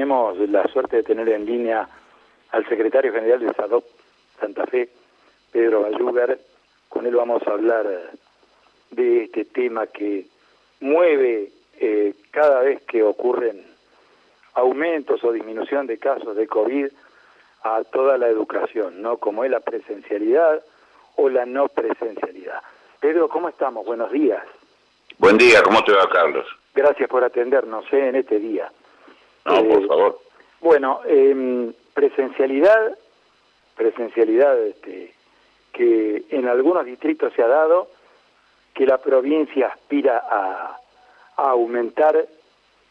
tenemos la suerte de tener en línea al secretario general de SADOP Santa Fe, Pedro Bayugar. Con él vamos a hablar de este tema que mueve eh, cada vez que ocurren aumentos o disminución de casos de COVID a toda la educación, ¿no? Como es la presencialidad o la no presencialidad. Pedro, ¿cómo estamos? Buenos días. Buen día, ¿cómo te va, Carlos? Gracias por atendernos ¿eh? en este día. No, por eh, favor. Bueno, eh, presencialidad, presencialidad este, que en algunos distritos se ha dado, que la provincia aspira a, aumentar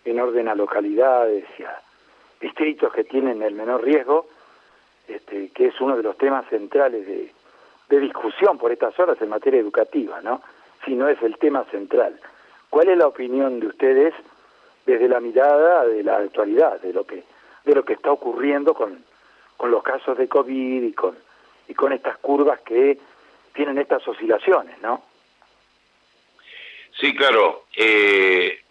en orden a localidades y a distritos que tienen el menor riesgo, este, que es uno de los temas centrales de, de discusión por estas horas en materia educativa, ¿no? Si no es el tema central. ¿Cuál es la opinión de ustedes desde la mirada de la actualidad, de lo que, de lo que está ocurriendo con, con los casos de COVID y con, y con estas curvas que tienen estas oscilaciones, ¿no? Sí, claro. Eh,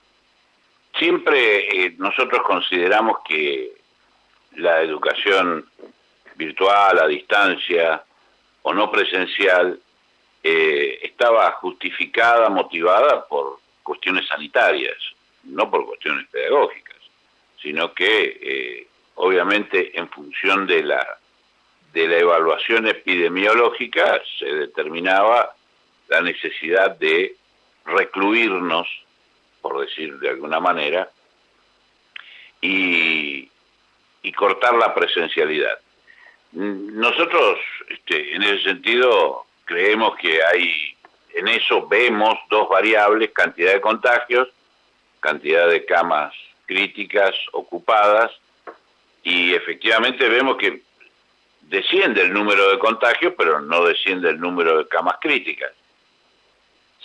siempre eh, nosotros consideramos que la educación virtual, a distancia o no presencial, eh, estaba justificada, motivada por cuestiones sanitarias, no por cuestiones pedagógicas, sino que eh, obviamente en función de la, de la evaluación epidemiológica se determinaba la necesidad de recluirnos, por decir de alguna manera, y, y cortar la presencialidad. Nosotros, este, en ese sentido, creemos que hay, en eso vemos dos variables, cantidad de contagios cantidad de camas críticas ocupadas y efectivamente vemos que desciende el número de contagios, pero no desciende el número de camas críticas.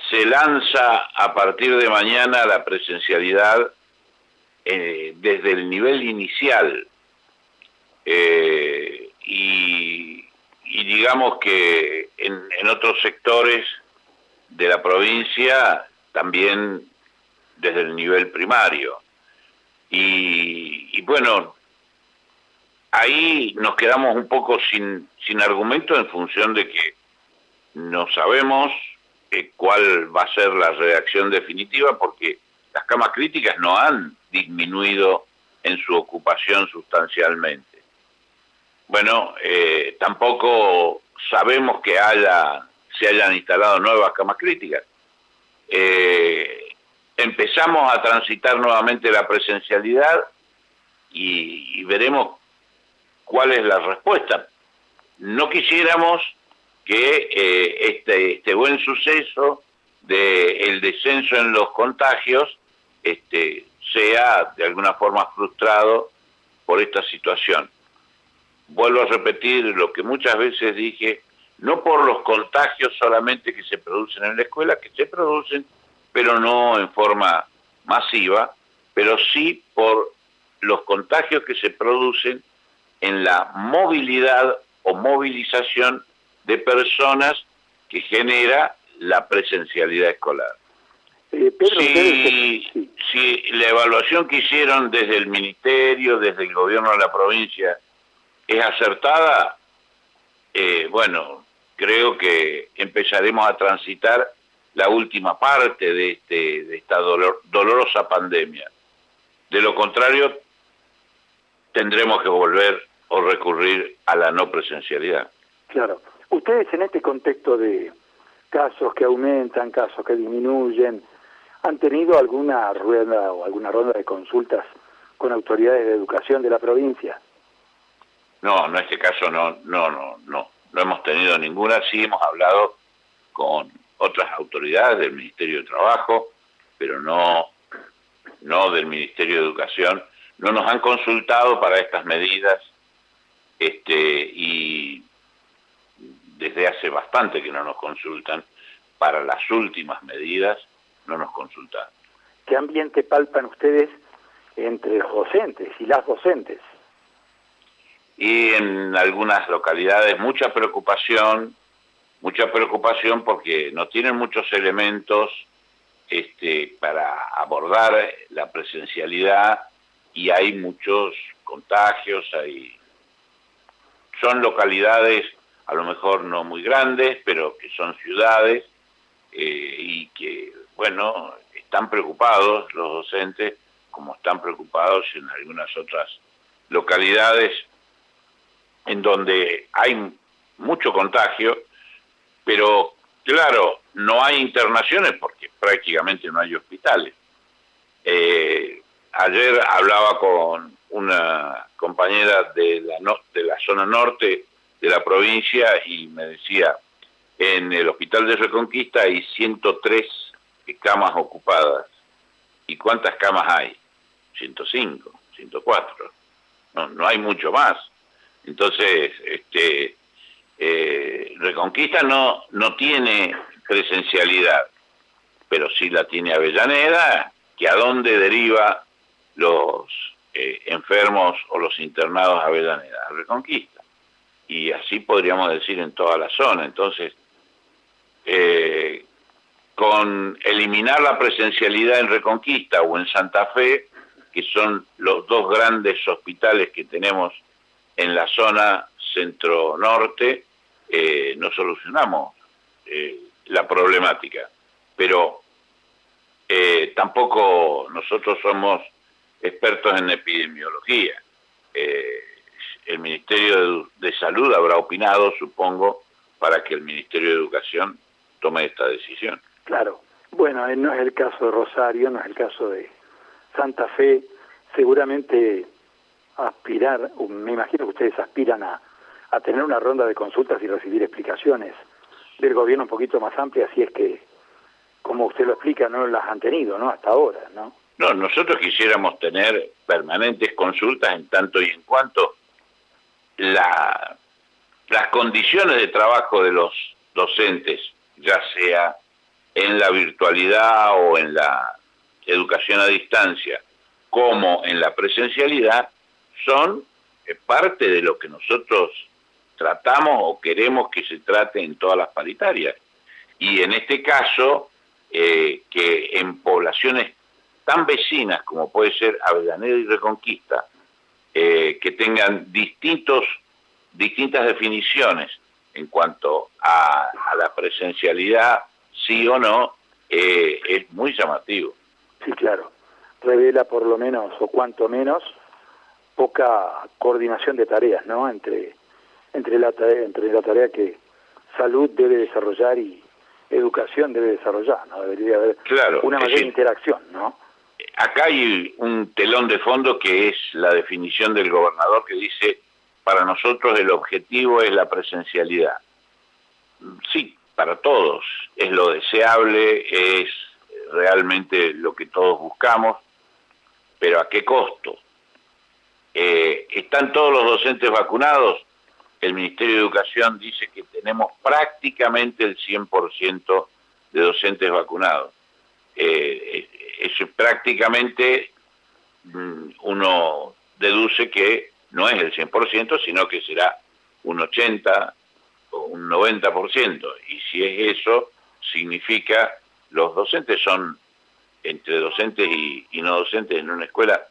Se lanza a partir de mañana la presencialidad eh, desde el nivel inicial eh, y, digamos que en, en otros sectores de la provincia también desde el nivel primario. Y, bueno, ahí nos quedamos un poco sin, sin argumento en función de que no sabemos eh, cuál va a ser la reacción definitiva porque las camas críticas no han disminuido en su ocupación sustancialmente. Bueno, eh, tampoco sabemos que haya, se hayan instalado nuevas camas críticas. Eh, empezamos a transitar nuevamente la presencialidad y, veremos cuál es la respuesta. No quisiéramos que eh, este, este buen suceso del descenso en los contagios este, sea de alguna forma frustrado por esta situación. Vuelvo a repetir lo que muchas veces dije, no por los contagios solamente que se producen en la escuela, que se producen, pero no en forma masiva, pero sí por los contagios que se producen en la movilidad o movilización de personas que genera la presencialidad escolar. Eh, si, si, la evaluación que hicieron desde el ministerio, desde el gobierno de la provincia, es acertada, eh, bueno, creo que empezaremos a transitar la última parte de, este, de esta dolorosa pandemia. De lo contrario, tendremos que volver o recurrir a la no presencialidad. Claro. Ustedes en este contexto de casos que aumentan, casos que disminuyen, ¿han tenido alguna rueda o alguna ronda de consultas con autoridades de educación de la provincia? No, en este caso no, no, no, no, no hemos tenido ninguna, sí hemos hablado con otras autoridades del Ministerio de Trabajo, pero no, no del Ministerio de Educación, no nos han consultado para estas medidas este, y desde hace bastante que no nos consultan, para las últimas medidas no nos consultan. ¿Qué ambiente palpan ustedes entre los docentes y las docentes? Y en algunas localidades mucha preocupación, mucha preocupación porque no tienen muchos elementos este, para abordar la presencialidad y hay muchos contagios, hay son localidades a lo mejor no muy grandes, pero que son ciudades eh, y que, bueno, están preocupados los docentes, como están preocupados en algunas otras localidades en donde hay mucho contagio, pero claro, no hay internaciones porque prácticamente no hay hospitales. Eh, ayer hablaba con una compañera de la, de la zona norte de la provincia y me decía, en el hospital de Reconquista hay 103 camas ocupadas. ¿Y cuántas camas hay? 105, 104. No, no hay mucho más. Entonces, este, eh, Reconquista no, no tiene presencialidad, pero sí la tiene Avellaneda, que a dónde deriva los eh, enfermos o los internados a Avellaneda, a Reconquista. Y así podríamos decir en toda la zona. Entonces, eh, con eliminar la presencialidad en Reconquista o en Santa Fe, que son los dos grandes hospitales que tenemos en la zona centro-norte, eh, no solucionamos eh, la problemática. Pero eh, tampoco nosotros somos expertos en epidemiología. el Ministerio de Salud habrá opinado, supongo, para que el Ministerio de Educación tome esta decisión. Claro. Bueno, no es el caso de Rosario, no es el caso de Santa Fe. Seguramente aspirar, me imagino que ustedes aspiran a, a tener una ronda de consultas y recibir explicaciones del gobierno un poquito más amplia, si es que, como usted lo explica, no las han tenido, ¿no? Hasta ahora, ¿no? No, nosotros quisiéramos tener permanentes consultas en tanto y en cuanto la, las condiciones de trabajo de los docentes, ya sea en la virtualidad o en la educación a distancia, como en la presencialidad, son eh, parte de lo que nosotros tratamos o queremos que se trate en todas las paritarias. Y en este caso, eh, que en poblaciones tan vecinas como puede ser Avellaneda y Reconquista, eh, que tengan distintos, distintas definiciones en cuanto a, la presencialidad, sí o no, es muy llamativo. Sí, claro. Revela por lo menos, o cuanto menos, poca coordinación de tareas, ¿no? Entre, entre, la, tarea, entre la tarea que salud debe desarrollar y educación debe desarrollar, ¿no? Debería haber una mayor interacción, ¿no? Acá hay un telón de fondo que es la definición del gobernador que dice, para nosotros el objetivo es la presencialidad. Sí, para todos es lo deseable, es realmente lo que todos buscamos, pero ¿a qué costo? Eh, ¿Están todos los docentes vacunados? El Ministerio de Educación dice que tenemos prácticamente el 100% de docentes vacunados. Eh, eso prácticamente mm, uno deduce que no es el 100%, sino que será un 80 o un 90%. Y si es eso, significa los docentes son, entre docentes y, no docentes en una escuela,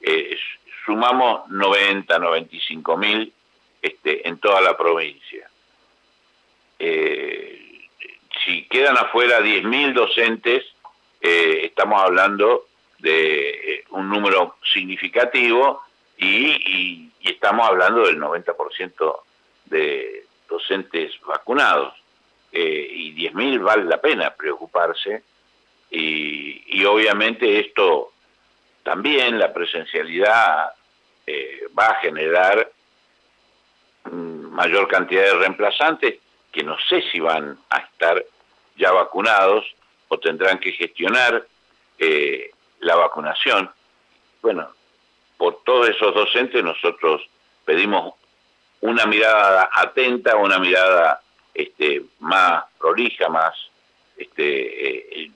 eh, sumamos 90, 95 mil este, en toda la provincia. Eh, si quedan afuera 10 mil docentes, eh, estamos hablando de eh, un número significativo y, estamos hablando del 90% de docentes vacunados. y 10 mil vale la pena preocuparse y obviamente esto también la presencialidad eh, va a generar mayor cantidad de reemplazantes que no sé si van a estar ya vacunados o tendrán que gestionar eh, la vacunación. Bueno, por todos esos docentes nosotros pedimos una mirada atenta, una mirada este, más prolija, más, este, eh,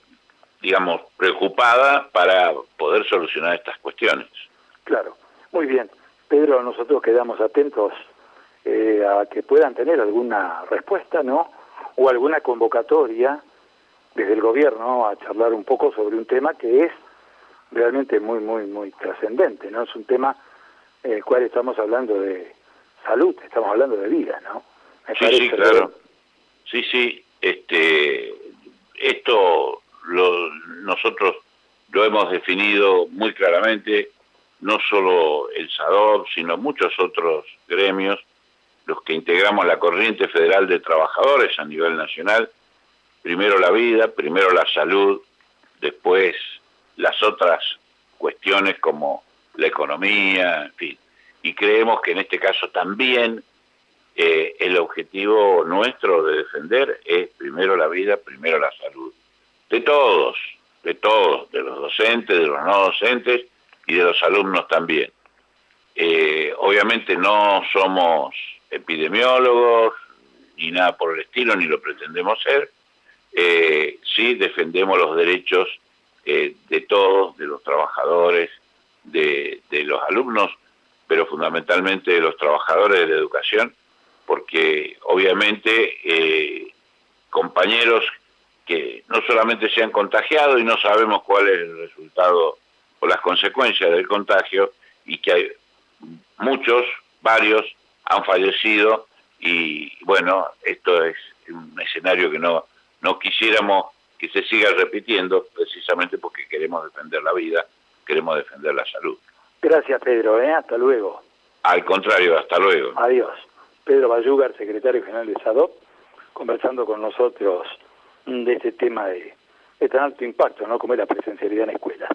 digamos, preocupada para poder solucionar estas cuestiones. Claro. Muy bien. Pedro, nosotros quedamos atentos eh, a que puedan tener alguna respuesta, ¿no? O alguna convocatoria desde el gobierno a charlar un poco sobre un tema que es realmente muy, muy, muy trascendente, ¿no? Es un tema en el cual estamos hablando de salud, estamos hablando de vida, ¿no? sí, sí, claro. Sí, sí, este, esto lo, nosotros lo hemos definido muy claramente, no solo el SADOR, sino muchos otros gremios, los que integramos la corriente federal de trabajadores a nivel nacional, primero la vida, primero la salud, después las otras cuestiones como la economía, en fin. Y creemos que en este caso también eh, el objetivo nuestro de defender es primero la vida, primero la salud. De todos, de todos, de los docentes, de los no docentes y de los alumnos también. Eh, obviamente no somos epidemiólogos ni nada por el estilo, ni lo pretendemos ser. Eh, sí defendemos los derechos eh, de todos, de los trabajadores, de, los alumnos, pero fundamentalmente de los trabajadores de la educación, porque obviamente eh, compañeros que no solamente se han contagiado y no sabemos cuál es el resultado o las consecuencias del contagio, y que hay muchos, varios, han fallecido y bueno, esto es un escenario que no, no quisiéramos que se siga repitiendo precisamente porque queremos defender la vida, queremos defender la salud. Gracias Pedro, ¿eh? hasta luego. Al contrario, hasta luego. Adiós. Pedro Bayugar, secretario general de SADOP, conversando con nosotros de este tema de, de tan alto impacto, ¿no? como es la presencialidad en escuelas.